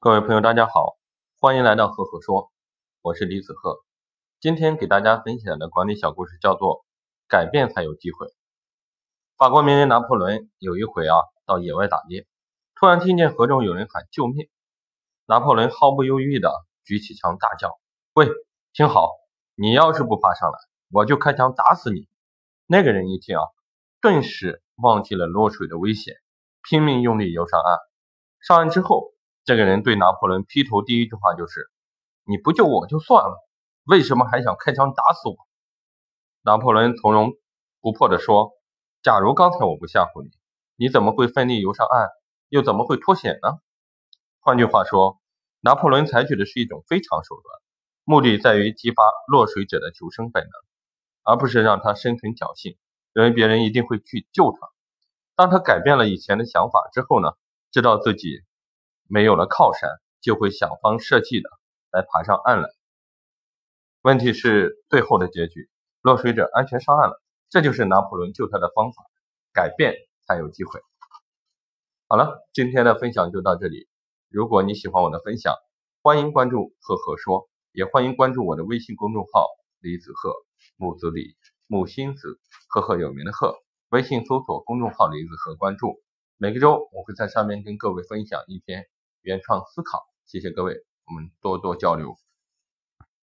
各位朋友，大家好，欢迎来到赫赫说，我是李子赫。今天给大家分享的管理小故事叫做“改变才有机会”。法国名人拿破仑有一回啊，到野外打猎，突然听见河中有人喊救命，拿破仑毫不犹豫的举起枪大叫：“喂，听好，你要是不爬上来，我就开枪打死你！”那个人一听啊，顿时忘记了落水的危险，拼命用力游上岸。上岸之后。这个人对拿破仑劈头第一句话就是：“你不救我就算了，为什么还想开枪打死我？”拿破仑从容不迫地说：“假如刚才我不吓唬你，你怎么会奋力游上岸，又怎么会脱险呢？”换句话说，拿破仑采取的是一种非常手段，目的在于激发落水者的求生本能，而不是让他生存侥幸，认为别人一定会去救他。当他改变了以前的想法之后呢，知道自己。没有了靠山，就会想方设计的来爬上岸来。问题是最后的结局，落水者安全上岸了。这就是拿破仑救他的方法，改变才有机会。好了，今天的分享就到这里。如果你喜欢我的分享，欢迎关注赫赫说，也欢迎关注我的微信公众号李子赫木子李木心子赫赫有名的赫。微信搜索公众号李子赫，关注。每个周我会在上面跟各位分享一篇。原创思考，谢谢各位，我们多多交流。